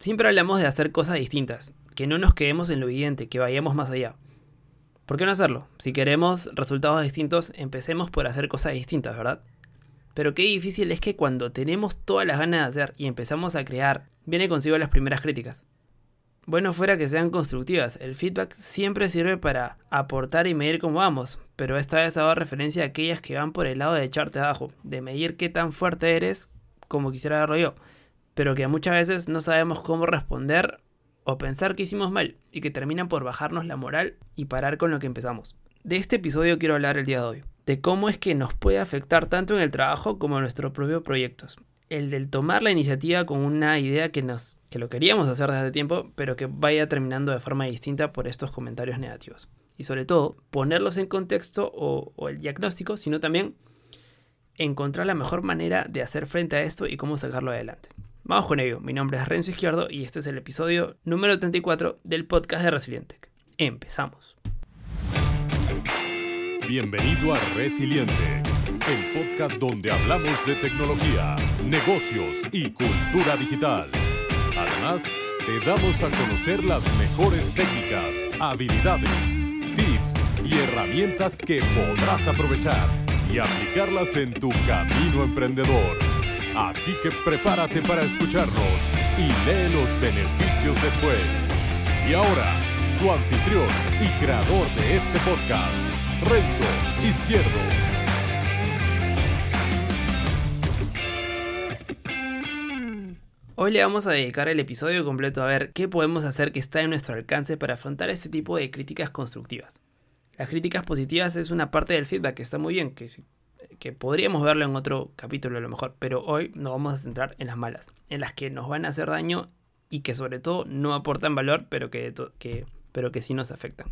Siempre hablamos de hacer cosas distintas, que no nos quedemos en lo evidente, que vayamos más allá. ¿Por qué no hacerlo? Si queremos resultados distintos, empecemos por hacer cosas distintas, ¿verdad? Pero qué difícil es que cuando tenemos todas las ganas de hacer y empezamos a crear, viene consigo las primeras críticas. Bueno fuera que sean constructivas, el feedback siempre sirve para aportar y medir cómo vamos, pero esta vez hago referencia a aquellas que van por el lado de echarte abajo, de medir qué tan fuerte eres como quisiera verlo yo, pero que muchas veces no sabemos cómo responder o pensar que hicimos mal y que terminan por bajarnos la moral y parar con lo que empezamos. De este episodio quiero hablar el día de hoy, de cómo es que nos puede afectar tanto en el trabajo como en nuestros propios proyectos. El del tomar la iniciativa con una idea que nos que lo queríamos hacer desde hace tiempo, pero que vaya terminando de forma distinta por estos comentarios negativos. Y sobre todo, ponerlos en contexto o, o el diagnóstico, sino también encontrar la mejor manera de hacer frente a esto y cómo sacarlo adelante. Vamos con ello, mi nombre es Renzo Izquierdo y este es el episodio número 34 del podcast de Resiliente. Empezamos. Bienvenido a Resiliente, el podcast donde hablamos de tecnología, negocios y cultura digital. Además, te damos a conocer las mejores técnicas, habilidades, tips y herramientas que podrás aprovechar y aplicarlas en tu camino emprendedor. Así que prepárate para escucharnos y lee los beneficios después. Y ahora, su anfitrión y creador de este podcast, Renzo Izquierdo. Hoy le vamos a dedicar el episodio completo a ver qué podemos hacer que está en nuestro alcance para afrontar este tipo de críticas constructivas. Las críticas positivas es una parte del feedback que está muy bien, que que podríamos verlo en otro capítulo a lo mejor, pero hoy nos vamos a centrar en las malas, en las que nos van a hacer daño y que sobre todo no aportan valor, pero que, pero que sí nos afectan.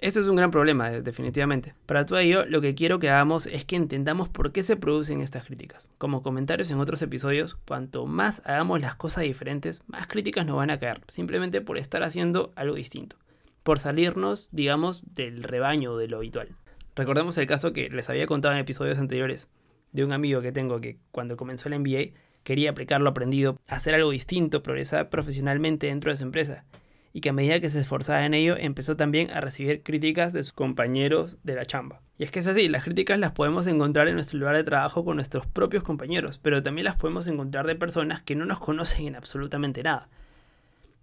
Esto es un gran problema, definitivamente. Para todo ello, lo que quiero que hagamos es que entendamos por qué se producen estas críticas. Como comentarios en otros episodios, cuanto más hagamos las cosas diferentes, más críticas nos van a caer, simplemente por estar haciendo algo distinto, por salirnos, digamos, del rebaño de lo habitual. Recordemos el caso que les había contado en episodios anteriores de un amigo que tengo que cuando comenzó el MBA quería aplicar lo aprendido, hacer algo distinto, progresar profesionalmente dentro de su empresa y que a medida que se esforzaba en ello empezó también a recibir críticas de sus compañeros de la chamba. Y es que es así, las críticas las podemos encontrar en nuestro lugar de trabajo con nuestros propios compañeros, pero también las podemos encontrar de personas que no nos conocen en absolutamente nada.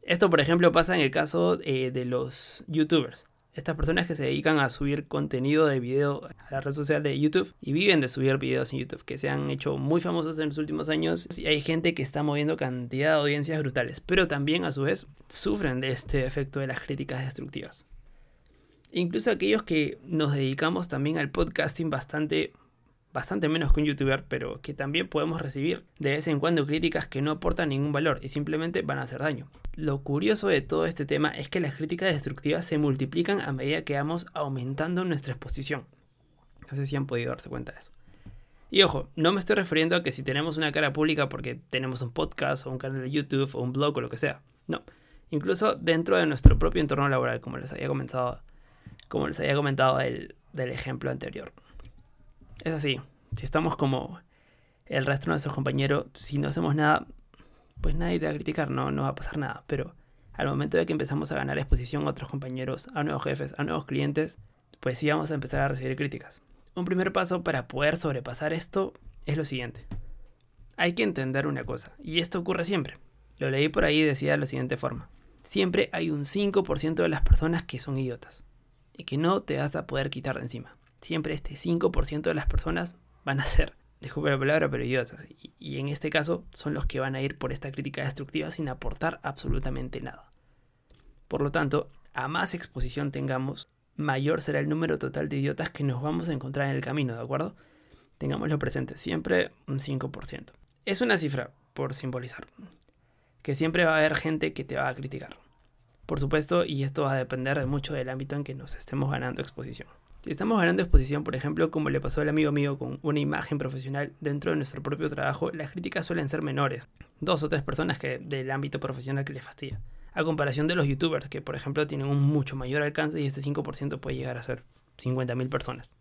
Esto, por ejemplo, pasa en el caso eh, de los youtubers estas personas que se dedican a subir contenido de video a la red social de YouTube y viven de subir videos en YouTube, que se han hecho muy famosos en los últimos años y hay gente que está moviendo cantidad de audiencias brutales, pero también a su vez sufren de este efecto de las críticas destructivas. Incluso aquellos que nos dedicamos también al podcasting bastante bastante menos que un youtuber, pero que también podemos recibir de vez en cuando críticas que no aportan ningún valor y simplemente van a hacer daño. Lo curioso de todo este tema es que las críticas destructivas se multiplican a medida que vamos aumentando nuestra exposición. No sé si han podido darse cuenta de eso. Y ojo, no me estoy refiriendo a que si tenemos una cara pública porque tenemos un podcast o un canal de YouTube o un blog o lo que sea. No. Incluso dentro de nuestro propio entorno laboral, como les había comentado, como les había comentado del, del ejemplo anterior. Es así. Si estamos como el resto de nuestros compañeros, si no hacemos nada, pues nadie te va a criticar, no, no va a pasar nada. Pero al momento de que empezamos a ganar exposición a otros compañeros, a nuevos jefes, a nuevos clientes, pues sí vamos a empezar a recibir críticas. Un primer paso para poder sobrepasar esto es lo siguiente. Hay que entender una cosa, y esto ocurre siempre. Lo leí por ahí y decía de la siguiente forma. Siempre hay un 5% de las personas que son idiotas y que no te vas a poder quitar de encima siempre este 5% de las personas van a ser, disculpe la palabra, pero idiotas. Y, en este caso son los que van a ir por esta crítica destructiva sin aportar absolutamente nada. Por lo tanto, a más exposición tengamos, mayor será el número total de idiotas que nos vamos a encontrar en el camino, ¿de acuerdo? Tengámoslo presente, siempre un 5%. Es una cifra, por simbolizar, que siempre va a haber gente que te va a criticar. Por supuesto, y esto va a depender de mucho del ámbito en que nos estemos ganando exposición. Si estamos ganando exposición, por ejemplo, como le pasó al amigo mío con una imagen profesional dentro de nuestro propio trabajo, las críticas suelen ser menores. Dos o tres personas que, del ámbito profesional que les fastidia. A comparación de los youtubers, que por ejemplo tienen un mucho mayor alcance y este 5% puede llegar a ser 50.000 personas.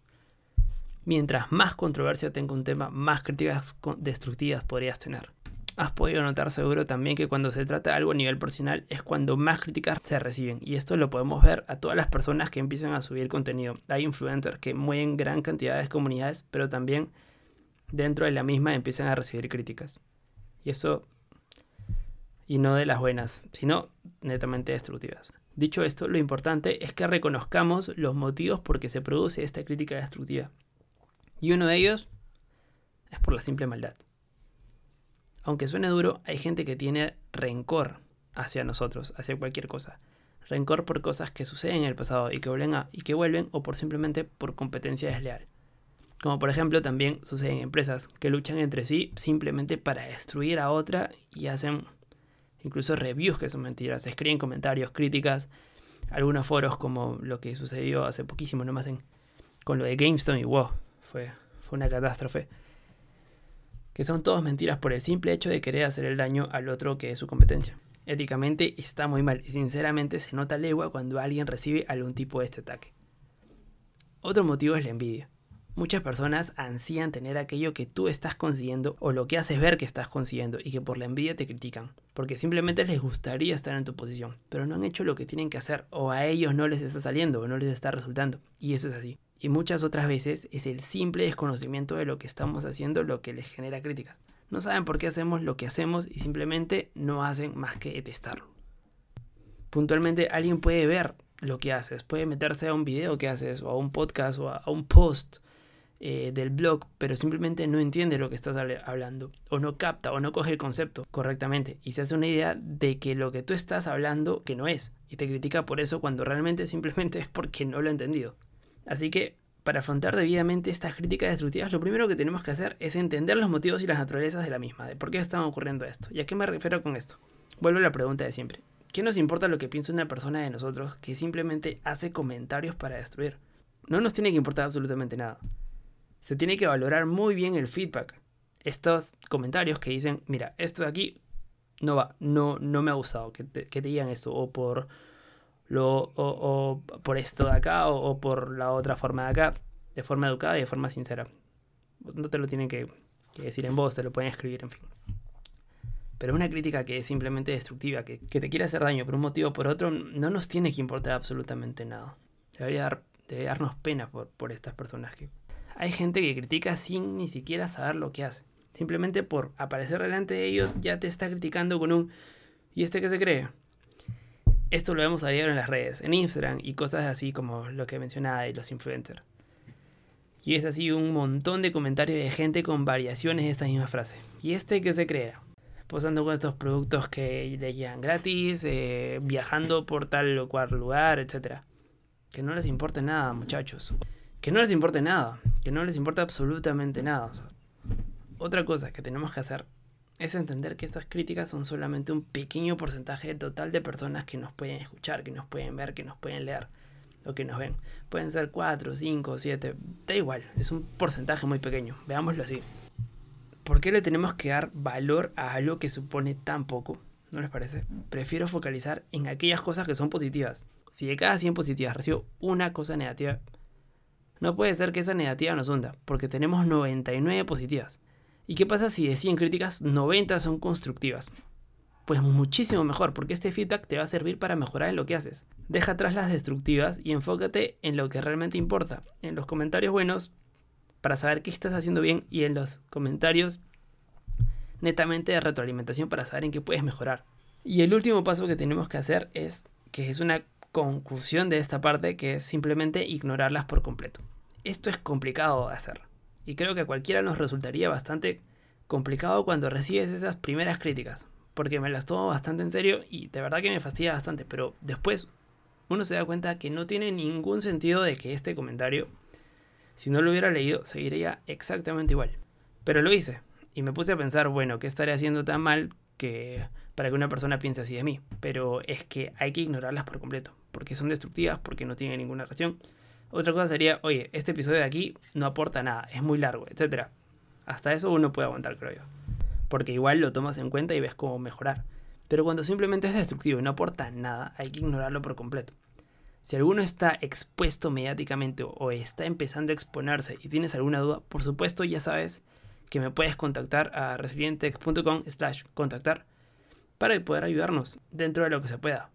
Mientras más controversia tenga un tema, más críticas destructivas podrías tener. Has podido notar seguro también que cuando se trata de algo a nivel personal es cuando más críticas se reciben. Y esto lo podemos ver a todas las personas que empiezan a subir contenido. Hay influencers que mueven gran cantidad de comunidades, pero también dentro de la misma empiezan a recibir críticas. Y esto, y no de las buenas, sino netamente destructivas. Dicho esto, lo importante es que reconozcamos los motivos por que se produce esta crítica destructiva. Y uno de ellos es por la simple maldad aunque suene duro, hay gente que tiene rencor hacia nosotros, hacia cualquier cosa. Rencor por cosas que suceden en el pasado y que vuelven, a, y que vuelven o por simplemente por competencia desleal. Como por ejemplo también sucede en empresas que luchan entre sí simplemente para destruir a otra y hacen incluso reviews que son mentiras, escriben comentarios, críticas, algunos foros como lo que sucedió hace poquísimo nomás en, con lo de GameStone y wow, fue, fue una catástrofe que son todos mentiras por el simple hecho de querer hacer el daño al otro que es su competencia. Éticamente está muy mal y sinceramente se nota legua cuando alguien recibe algún tipo de este ataque. Otro motivo es la envidia. Muchas personas ansían tener aquello que tú estás consiguiendo o lo que haces ver que estás consiguiendo y que por la envidia te critican, porque simplemente les gustaría estar en tu posición, pero no han hecho lo que tienen que hacer o a ellos no les está saliendo o no les está resultando. Y eso es así y muchas otras veces es el simple desconocimiento de lo que estamos haciendo lo que les genera críticas. No saben por qué hacemos lo que hacemos y simplemente no hacen más que detestarlo. Puntualmente alguien puede ver lo que haces, puede meterse a un video que haces o a un podcast o a, un post eh, del blog, pero simplemente no entiende lo que estás hablando o no capta o no coge el concepto correctamente y se hace una idea de que lo que tú estás hablando que no es y te critica por eso cuando realmente simplemente es porque no lo ha entendido. Así que para afrontar debidamente estas críticas destructivas, lo primero que tenemos que hacer es entender los motivos y las naturalezas de la misma, de por qué están ocurriendo esto. ¿Y a qué me refiero con esto? Vuelvo a la pregunta de siempre. ¿Qué nos importa lo que piensa una persona de nosotros que simplemente hace comentarios para destruir? No nos tiene que importar absolutamente nada. Se tiene que valorar muy bien el feedback. Estos comentarios que dicen, mira, esto de aquí no va, no, no me ha gustado que te, que te digan esto, o por lo, o, por esto de acá o, por la otra forma de acá, de forma educada y de forma sincera. No te lo tienen que, decir en voz, te lo pueden escribir, en fin. Pero una crítica que es simplemente destructiva, que, te quiere hacer daño por un motivo o por otro, no nos tiene que importar absolutamente nada. Debería, dar, darnos pena por, por estas personas que... Hay gente que critica sin ni siquiera saber lo que hace. Simplemente por aparecer delante de ellos ya te está criticando con un... ¿Y este qué se cree? Esto lo vemos a diario en las redes, en Instagram y cosas así como lo que mencionaba de los influencers. Y es así un montón de comentarios de gente con variaciones de esta misma frase. ¿Y este qué se crea? Posando con estos productos que le llegan gratis, eh, viajando por tal o cual lugar, etc. Que no les importe nada, muchachos. Que no les importe nada. Que no les importa absolutamente nada. otra cosa que tenemos que hacer es entender que estas críticas son solamente un pequeño porcentaje total de personas que nos pueden escuchar, que nos pueden ver, que nos pueden leer o que nos ven. Pueden ser 4, 5, 7, da igual, es un porcentaje muy pequeño, veámoslo así. ¿Por qué le tenemos que dar valor a algo que supone tan poco? ¿No les parece? Prefiero focalizar en aquellas cosas que son positivas. Si de cada 100 positivas recibo una cosa negativa, no puede ser que esa negativa nos hunda, porque tenemos 99 positivas. ¿Y qué pasa si de 100 críticas 90 son constructivas? Pues muchísimo mejor, porque este feedback te va a servir para mejorar en lo que haces. Deja atrás las destructivas y enfócate en lo que realmente importa, en los comentarios buenos para saber qué estás haciendo bien y en los comentarios netamente de retroalimentación para saber en qué puedes mejorar. Y el último paso que tenemos que hacer es, que es una conclusión de esta parte, que es simplemente ignorarlas por completo. Esto es complicado de hacer. Y creo que a cualquiera nos resultaría bastante complicado cuando recibes esas primeras críticas, porque me las tomo bastante en serio y de verdad que me fastidia bastante, pero después uno se da cuenta que no tiene ningún sentido de que este comentario, si no lo hubiera leído, seguiría exactamente igual. Pero lo hice y me puse a pensar, bueno, ¿qué estaré haciendo tan mal que para que una persona piense así de mí? Pero es que hay que ignorarlas por completo, porque son destructivas, porque no tienen ninguna razón otra cosa sería, oye, este episodio de aquí no aporta nada, es muy largo, etc. Hasta eso uno puede aguantar, creo yo. Porque igual lo tomas en cuenta y ves cómo mejorar. Pero cuando simplemente es destructivo y no aporta nada, hay que ignorarlo por completo. Si alguno está expuesto mediáticamente o está empezando a exponerse y tienes alguna duda, por supuesto ya sabes que me puedes contactar a resilientech.com slash contactar para poder ayudarnos dentro de lo que se pueda.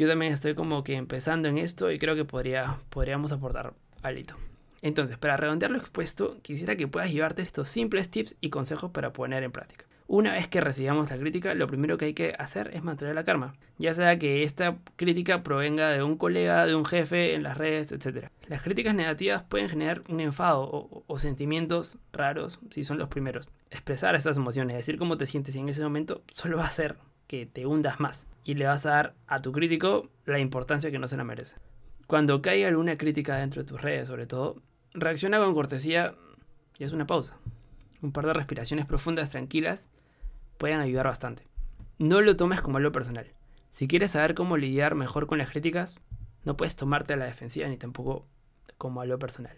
Yo también estoy como que empezando en esto y creo que podría, podríamos aportar algo. Entonces, para redondear lo expuesto, quisiera que puedas llevarte estos simples tips y consejos para poner en práctica. Una vez que recibamos la crítica, lo primero que hay que hacer es mantener la calma, ya sea que esta crítica provenga de un colega, de un jefe en las redes, etc. Las críticas negativas pueden generar un enfado o, o sentimientos raros si son los primeros. Expresar estas emociones, decir cómo te sientes en ese momento, solo va a hacer que te hundas más y le vas a dar a tu crítico la importancia que no se la merece. Cuando caiga alguna crítica dentro de tus redes, sobre todo, reacciona con cortesía y es una pausa. Un par de respiraciones profundas, tranquilas, pueden ayudar bastante. No lo tomes como algo personal. Si quieres saber cómo lidiar mejor con las críticas, no puedes tomarte a la defensiva ni tampoco como algo personal.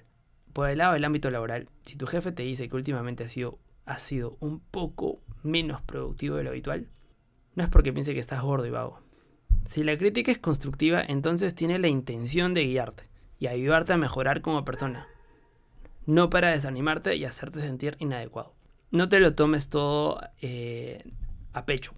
Por el lado del ámbito laboral, si tu jefe te dice que últimamente ha sido, ha sido un poco menos productivo de lo habitual, no es porque piense que estás gordo y vago. Si la crítica es constructiva, entonces tiene la intención de guiarte y ayudarte a mejorar como persona, no para desanimarte y hacerte sentir inadecuado no te lo tomes todo eh, a pecho.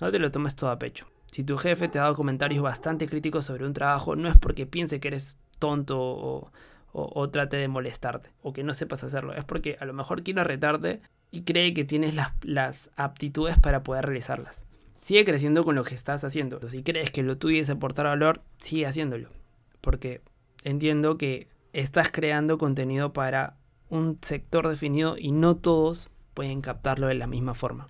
No te lo tomes todo a pecho. Si tu jefe te ha dado comentarios bastante críticos sobre un trabajo, no es porque piense que eres tonto o, trate de molestarte o que no sepas hacerlo. Es porque a lo mejor quiere retarte y cree que tienes las, las aptitudes para poder realizarlas. Sigue creciendo con lo que estás haciendo. Si crees que lo tuyo es aportar valor, sigue haciéndolo. Porque entiendo que estás creando contenido para un sector definido y no todos pueden captarlo de la misma forma.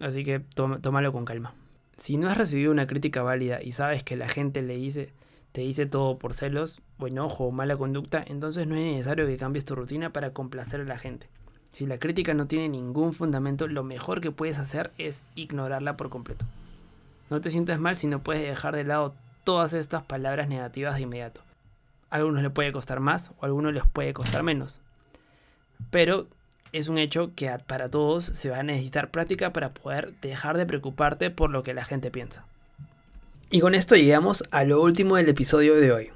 Así que tómalo con calma. Si no has recibido una crítica válida y sabes que la gente le dice, te dice todo por celos, o enojo o mala conducta, entonces no es necesario que cambies tu rutina para complacer a la gente. Si la crítica no tiene ningún fundamento, lo mejor que puedes hacer es ignorarla por completo. No te sientas mal si no puedes dejar de lado todas estas palabras negativas de inmediato. A algunos les puede costar más o a algunos les puede costar menos. Pero es un hecho que para todos se va a necesitar práctica para poder dejar de preocuparte por lo que la gente piensa. Y con esto llegamos a lo último del episodio de hoy.